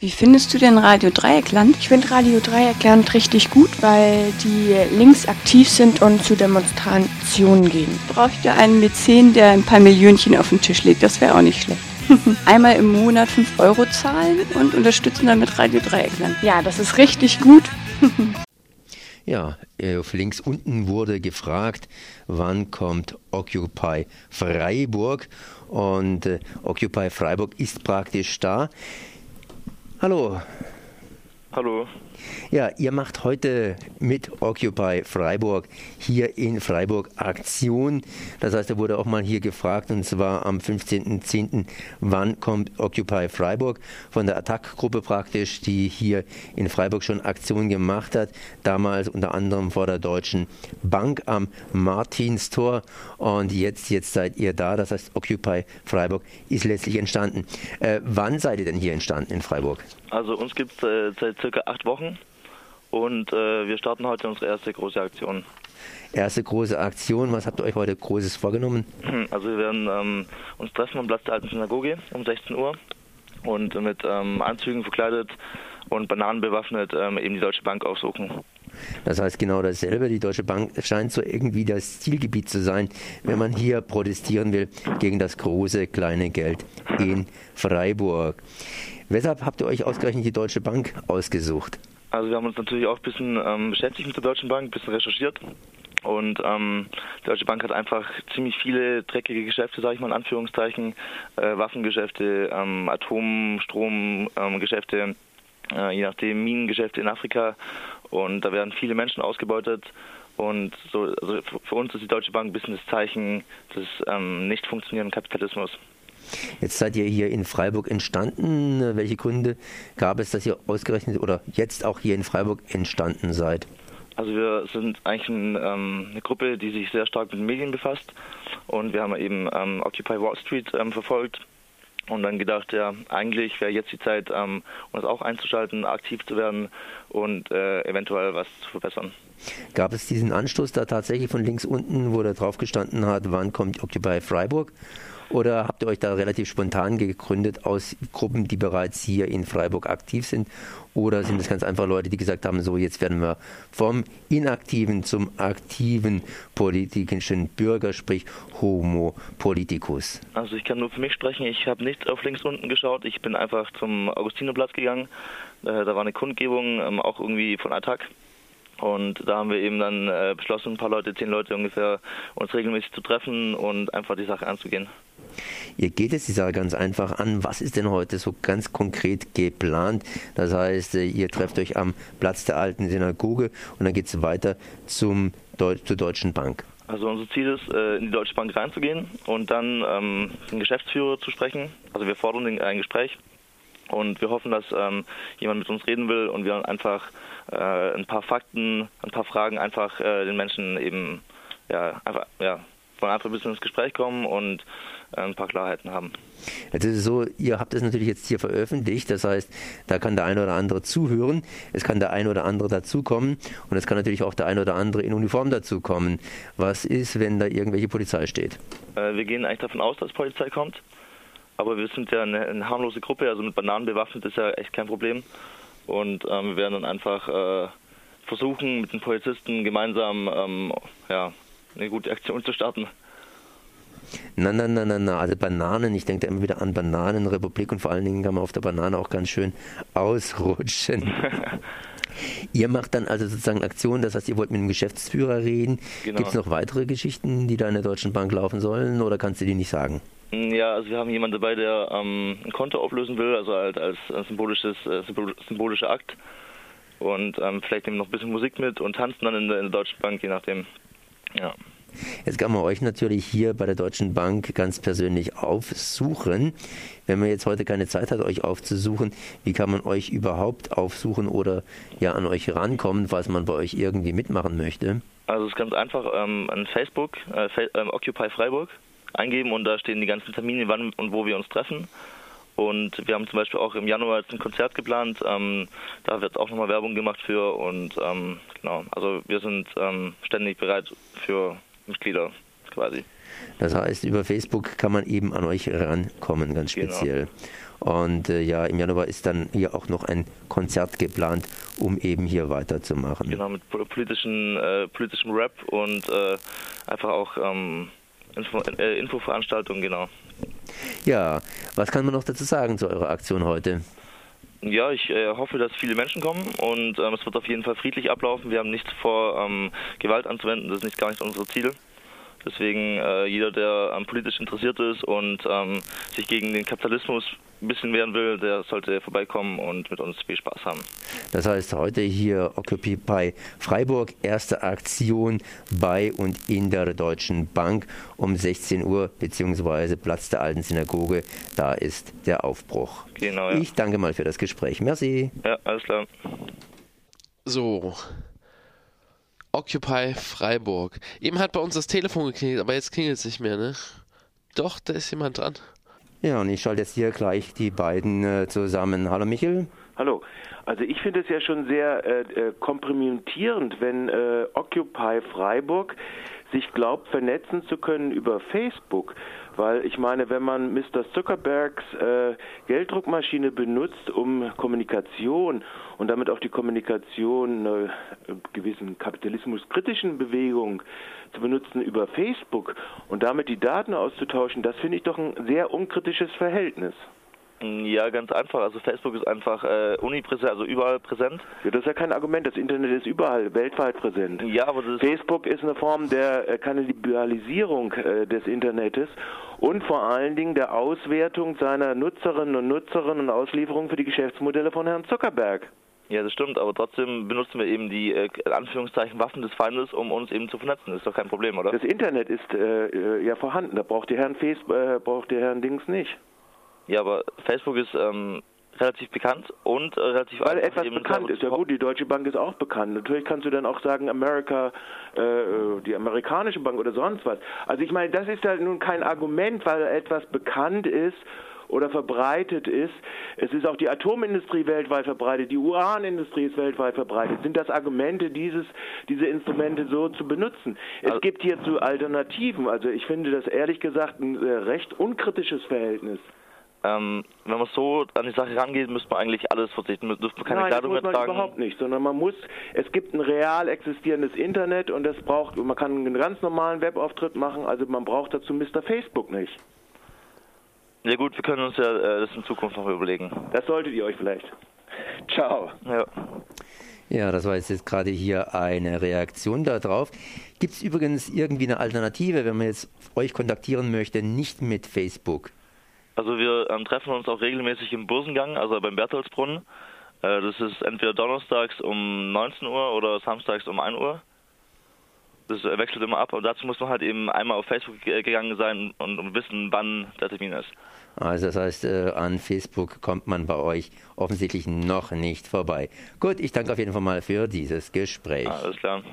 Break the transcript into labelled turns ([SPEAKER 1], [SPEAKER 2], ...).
[SPEAKER 1] Wie findest du denn Radio Dreieckland?
[SPEAKER 2] Ich finde Radio Dreieckland richtig gut, weil die links aktiv sind und zu Demonstrationen gehen.
[SPEAKER 1] Bräuchte einen Mäzen, der ein paar Millionchen auf den Tisch legt. Das wäre auch nicht schlecht. Einmal im Monat 5 Euro zahlen und unterstützen damit Radio Dreieckland.
[SPEAKER 2] Ja, das ist richtig gut.
[SPEAKER 3] Ja, auf links unten wurde gefragt, wann kommt Occupy Freiburg? Und äh, Occupy Freiburg ist praktisch da. Hallo.
[SPEAKER 4] Hallo.
[SPEAKER 3] Ja, ihr macht heute mit Occupy Freiburg hier in Freiburg Aktion. Das heißt, da wurde auch mal hier gefragt, und zwar am 15.10., wann kommt Occupy Freiburg von der Attack-Gruppe praktisch, die hier in Freiburg schon Aktion gemacht hat. Damals unter anderem vor der Deutschen Bank am Martinstor. Und jetzt, jetzt seid ihr da. Das heißt, Occupy Freiburg ist letztlich entstanden. Äh, wann seid ihr denn hier entstanden in Freiburg?
[SPEAKER 4] Also uns gibt es äh, seit circa acht Wochen und äh, wir starten heute unsere erste große Aktion.
[SPEAKER 3] Erste große Aktion, was habt ihr euch heute Großes vorgenommen?
[SPEAKER 4] Also wir werden ähm, uns treffen am Platz der alten Synagoge um 16 Uhr und mit ähm, Anzügen verkleidet und Bananen bewaffnet ähm, eben die Deutsche Bank aufsuchen.
[SPEAKER 3] Das heißt genau dasselbe. Die Deutsche Bank scheint so irgendwie das Zielgebiet zu sein, wenn man hier protestieren will gegen das große kleine Geld in Freiburg. Weshalb habt ihr euch ausgerechnet die Deutsche Bank ausgesucht?
[SPEAKER 4] Also wir haben uns natürlich auch ein bisschen ähm, beschäftigt mit der Deutschen Bank, ein bisschen recherchiert. Und ähm, die Deutsche Bank hat einfach ziemlich viele dreckige Geschäfte, sage ich mal in Anführungszeichen, äh, Waffengeschäfte, ähm, Atomstromgeschäfte, ähm, äh, je nachdem Minengeschäfte in Afrika. Und da werden viele Menschen ausgebeutet. Und so, also für uns ist die Deutsche Bank ein bisschen das Zeichen des ähm, nicht funktionierenden Kapitalismus.
[SPEAKER 3] Jetzt seid ihr hier in Freiburg entstanden. Welche Gründe gab es, dass ihr ausgerechnet oder jetzt auch hier in Freiburg entstanden seid?
[SPEAKER 4] Also wir sind eigentlich ein, ähm, eine Gruppe, die sich sehr stark mit Medien befasst und wir haben eben ähm, Occupy Wall Street ähm, verfolgt und dann gedacht, ja, eigentlich wäre jetzt die Zeit, ähm, uns auch einzuschalten, aktiv zu werden und äh, eventuell was zu verbessern.
[SPEAKER 3] Gab es diesen Anstoß da tatsächlich von links unten, wo da drauf gestanden hat, wann kommt Occupy Freiburg? Oder habt ihr euch da relativ spontan gegründet aus Gruppen, die bereits hier in Freiburg aktiv sind? Oder sind es ganz einfach Leute, die gesagt haben, so jetzt werden wir vom inaktiven zum aktiven politischen Bürger, sprich Homo politicus?
[SPEAKER 4] Also ich kann nur für mich sprechen. Ich habe nicht auf links unten geschaut. Ich bin einfach zum Augustinerplatz gegangen. Äh, da war eine Kundgebung, ähm, auch irgendwie von Attac. Und da haben wir eben dann äh, beschlossen, ein paar Leute, zehn Leute ungefähr, uns regelmäßig zu treffen und einfach die Sache anzugehen.
[SPEAKER 3] Ihr geht jetzt die Sache ganz einfach an. Was ist denn heute so ganz konkret geplant? Das heißt, äh, ihr trefft euch am Platz der alten Synagoge und dann geht es weiter zum Deu zur Deutschen Bank.
[SPEAKER 4] Also unser Ziel ist, äh, in die Deutsche Bank reinzugehen und dann ähm, den Geschäftsführer zu sprechen. Also wir fordern ein Gespräch und wir hoffen, dass ähm, jemand mit uns reden will und wir einfach äh, ein paar Fakten, ein paar Fragen einfach äh, den Menschen eben ja einfach ja einfach ein bisschen ins Gespräch kommen und äh, ein paar Klarheiten haben.
[SPEAKER 3] Jetzt ist es so, ihr habt es natürlich jetzt hier veröffentlicht, das heißt, da kann der eine oder andere zuhören, es kann der eine oder andere dazukommen und es kann natürlich auch der eine oder andere in Uniform dazukommen. Was ist, wenn da irgendwelche Polizei steht?
[SPEAKER 4] Äh, wir gehen eigentlich davon aus, dass Polizei kommt, aber wir sind ja eine, eine harmlose Gruppe, also mit Bananen bewaffnet ist ja echt kein Problem und ähm, wir werden dann einfach äh, versuchen, mit den Polizisten gemeinsam ähm, ja, eine gute Aktion zu starten.
[SPEAKER 3] Na, na, na, na, na, also Bananen, ich denke da immer wieder an Bananenrepublik und vor allen Dingen kann man auf der Banane auch ganz schön ausrutschen. ihr macht dann also sozusagen Aktionen, das heißt, ihr wollt mit dem Geschäftsführer reden. Genau. Gibt es noch weitere Geschichten, die da in der Deutschen Bank laufen sollen oder kannst du die nicht sagen?
[SPEAKER 4] Mm, ja, also wir haben jemanden dabei, der ähm, ein Konto auflösen will, also halt als, als symbolisches, äh, symbolischer Akt. Und ähm, vielleicht nehmen noch ein bisschen Musik mit und tanzen dann in der, in der Deutschen Bank, je nachdem. Ja.
[SPEAKER 3] Jetzt kann man euch natürlich hier bei der Deutschen Bank ganz persönlich aufsuchen. Wenn man jetzt heute keine Zeit hat, euch aufzusuchen, wie kann man euch überhaupt aufsuchen oder ja an euch rankommen, falls man bei euch irgendwie mitmachen möchte?
[SPEAKER 4] Also es ist ganz einfach ähm, an Facebook, äh, äh, Occupy Freiburg eingeben und da stehen die ganzen Termine, wann und wo wir uns treffen. Und wir haben zum Beispiel auch im Januar ein Konzert geplant. Ähm, da wird auch nochmal Werbung gemacht für. Und ähm, genau, also wir sind ähm, ständig bereit für Mitglieder quasi.
[SPEAKER 3] Das heißt, über Facebook kann man eben an euch rankommen, ganz genau. speziell. Genau. Und äh, ja, im Januar ist dann hier auch noch ein Konzert geplant, um eben hier weiterzumachen.
[SPEAKER 4] Genau, mit politischen, äh, politischem Rap und äh, einfach auch ähm, Info, äh, Infoveranstaltungen, genau.
[SPEAKER 3] Ja, was kann man noch dazu sagen zu eurer Aktion heute?
[SPEAKER 4] Ja, ich äh, hoffe, dass viele Menschen kommen und ähm, es wird auf jeden Fall friedlich ablaufen. Wir haben nichts vor, ähm, Gewalt anzuwenden, das ist nicht gar nicht unsere Ziele. Deswegen äh, jeder, der ähm, politisch interessiert ist und ähm, sich gegen den Kapitalismus ein bisschen wehren will, der sollte vorbeikommen und mit uns viel Spaß haben.
[SPEAKER 3] Das heißt, heute hier Occupy Freiburg, erste Aktion bei und in der Deutschen Bank um 16 Uhr, beziehungsweise Platz der alten Synagoge, da ist der Aufbruch.
[SPEAKER 4] Genau, ja.
[SPEAKER 3] Ich danke mal für das Gespräch. Merci.
[SPEAKER 4] Ja, alles klar.
[SPEAKER 5] So, Occupy Freiburg. Eben hat bei uns das Telefon geklingelt, aber jetzt klingelt es nicht mehr, ne? Doch, da ist jemand dran.
[SPEAKER 3] Ja, und ich schalte jetzt hier gleich die beiden äh, zusammen. Hallo Michel.
[SPEAKER 6] Hallo. Also ich finde es ja schon sehr äh, äh, kompromittierend, wenn äh, Occupy Freiburg sich glaubt, vernetzen zu können über Facebook. Weil ich meine, wenn man Mr. Zuckerbergs äh, Gelddruckmaschine benutzt, um Kommunikation und damit auch die Kommunikation einer gewissen kapitalismuskritischen Bewegung zu benutzen über Facebook und damit die Daten auszutauschen, das finde ich doch ein sehr unkritisches Verhältnis.
[SPEAKER 4] Ja, ganz einfach. Also Facebook ist einfach äh, unipräsent, also überall präsent.
[SPEAKER 6] Ja, das ist ja kein Argument. Das Internet ist überall weltweit präsent.
[SPEAKER 4] Ja, aber das
[SPEAKER 6] Facebook ist eine Form der äh, Kannibalisierung äh, des Internets und vor allen Dingen der Auswertung seiner Nutzerinnen und Nutzerinnen und Auslieferung für die Geschäftsmodelle von Herrn Zuckerberg.
[SPEAKER 4] Ja, das stimmt, aber trotzdem benutzen wir eben die äh, Anführungszeichen Waffen des Feindes, um uns eben zu vernetzen. Das ist doch kein Problem, oder?
[SPEAKER 6] Das Internet ist äh, äh ja vorhanden. Da braucht der Herrn Facebook, äh, braucht der Herrn Dings nicht.
[SPEAKER 4] Ja, aber Facebook ist ähm, relativ bekannt und äh, relativ
[SPEAKER 6] Weil etwas bekannt ist. Ja gut, die Deutsche Bank ist auch bekannt. Natürlich kannst du dann auch sagen, America, äh, die amerikanische Bank oder sonst was. Also ich meine, das ist halt nun kein Argument, weil etwas bekannt ist oder verbreitet ist. Es ist auch die Atomindustrie weltweit verbreitet, die Uranindustrie ist weltweit verbreitet. Sind das Argumente, dieses, diese Instrumente so zu benutzen? Es also, gibt hierzu Alternativen. Also ich finde das ehrlich gesagt ein äh, recht unkritisches Verhältnis.
[SPEAKER 4] Ähm, wenn man so an die Sache rangeht, müsste man eigentlich alles verzichten. Dürfte man keine
[SPEAKER 6] Nein,
[SPEAKER 4] Kleidung
[SPEAKER 6] das muss man
[SPEAKER 4] tragen.
[SPEAKER 6] überhaupt nicht, sondern man muss, es gibt ein real existierendes Internet und das braucht, man kann einen ganz normalen Webauftritt machen, also man braucht dazu Mr. Facebook nicht.
[SPEAKER 4] Ja gut, wir können uns ja äh, das in Zukunft noch überlegen.
[SPEAKER 6] Das solltet ihr euch vielleicht. Ciao.
[SPEAKER 4] Ja.
[SPEAKER 3] Ja, das war jetzt gerade hier eine Reaktion darauf. Gibt es übrigens irgendwie eine Alternative, wenn man jetzt euch kontaktieren möchte, nicht mit Facebook?
[SPEAKER 4] Also wir ähm, treffen uns auch regelmäßig im Bursengang, also beim Bertholdsbrunnen. Äh, das ist entweder donnerstags um 19 Uhr oder samstags um 1 Uhr. Das äh, wechselt immer ab und dazu muss man halt eben einmal auf Facebook gegangen sein und, und wissen, wann der Termin ist.
[SPEAKER 3] Also das heißt, äh, an Facebook kommt man bei euch offensichtlich noch nicht vorbei. Gut, ich danke auf jeden Fall mal für dieses Gespräch.
[SPEAKER 4] Alles klar.